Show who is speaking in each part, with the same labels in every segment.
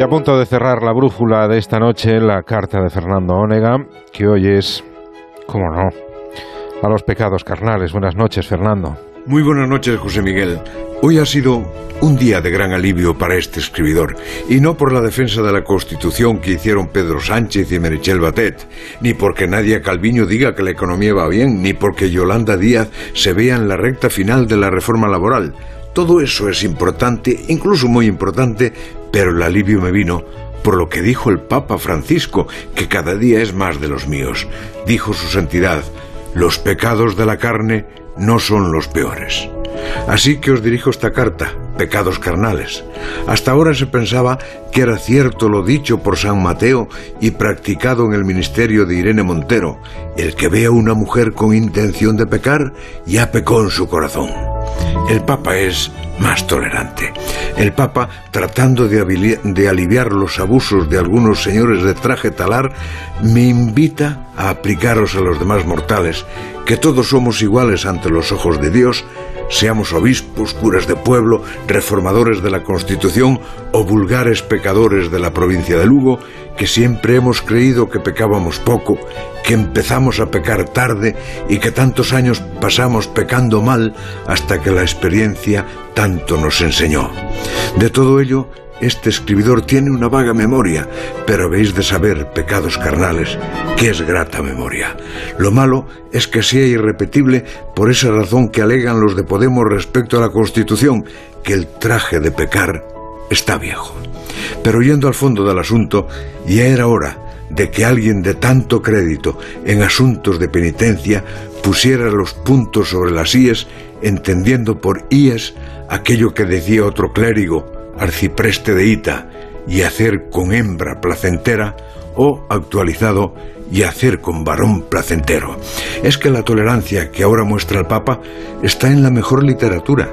Speaker 1: Y a punto de cerrar la brújula de esta noche, la carta de Fernando Onega, que hoy es, cómo no, a los pecados carnales. Buenas noches, Fernando.
Speaker 2: Muy buenas noches, José Miguel. Hoy ha sido un día de gran alivio para este escribidor, y no por la defensa de la Constitución que hicieron Pedro Sánchez y Merichel Batet, ni porque Nadia Calviño diga que la economía va bien, ni porque Yolanda Díaz se vea en la recta final de la reforma laboral. Todo eso es importante, incluso muy importante, pero el alivio me vino por lo que dijo el Papa Francisco, que cada día es más de los míos. Dijo su santidad, los pecados de la carne no son los peores. Así que os dirijo esta carta, pecados carnales. Hasta ahora se pensaba que era cierto lo dicho por San Mateo y practicado en el ministerio de Irene Montero, el que ve a una mujer con intención de pecar, ya pecó en su corazón. El Papa es más tolerante. El Papa, tratando de, de, aliviar los abusos de algunos señores de traje talar, me invita a aplicaros a los demás mortales, que todos somos iguales ante los ojos de Dios, seamos obispos, curas de pueblo, reformadores de la Constitución o vulgares pecadores de la provincia de Lugo, que siempre hemos creído que pecábamos poco, que empezamos a pecar tarde y que tantos años pasamos pecando mal hasta que la experiencia tanto nos enseñó. De todo ello, este escribidor tiene una vaga memoria, pero habéis de saber, pecados carnales, que es grata memoria. Lo malo es que sea irrepetible por esa razón que alegan los de Podemos respecto a la Constitución, que el traje de pecar está viejo. Pero yendo al fondo del asunto, ya era hora de que alguien de tanto crédito en asuntos de penitencia pusiera los puntos sobre las íes, entendiendo por íes aquello que decía otro clérigo, arcipreste de Ita, y hacer con hembra placentera, o actualizado, y hacer con varón placentero. Es que la tolerancia que ahora muestra el Papa está en la mejor literatura.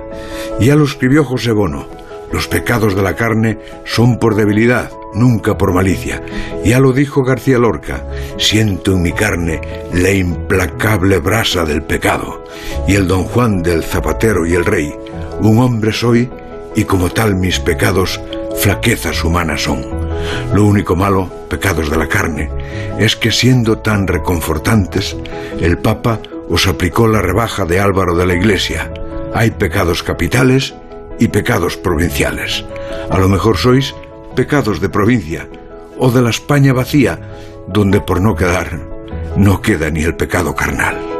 Speaker 2: Ya lo escribió José Bono. Los pecados de la carne son por debilidad, nunca por malicia. Ya lo dijo García Lorca, siento en mi carne la implacable brasa del pecado. Y el don Juan del Zapatero y el Rey, un hombre soy y como tal mis pecados flaquezas humanas son. Lo único malo, pecados de la carne, es que siendo tan reconfortantes, el Papa os aplicó la rebaja de Álvaro de la Iglesia. Hay pecados capitales y pecados provinciales. A lo mejor sois pecados de provincia o de la España vacía, donde por no quedar no queda ni el pecado carnal.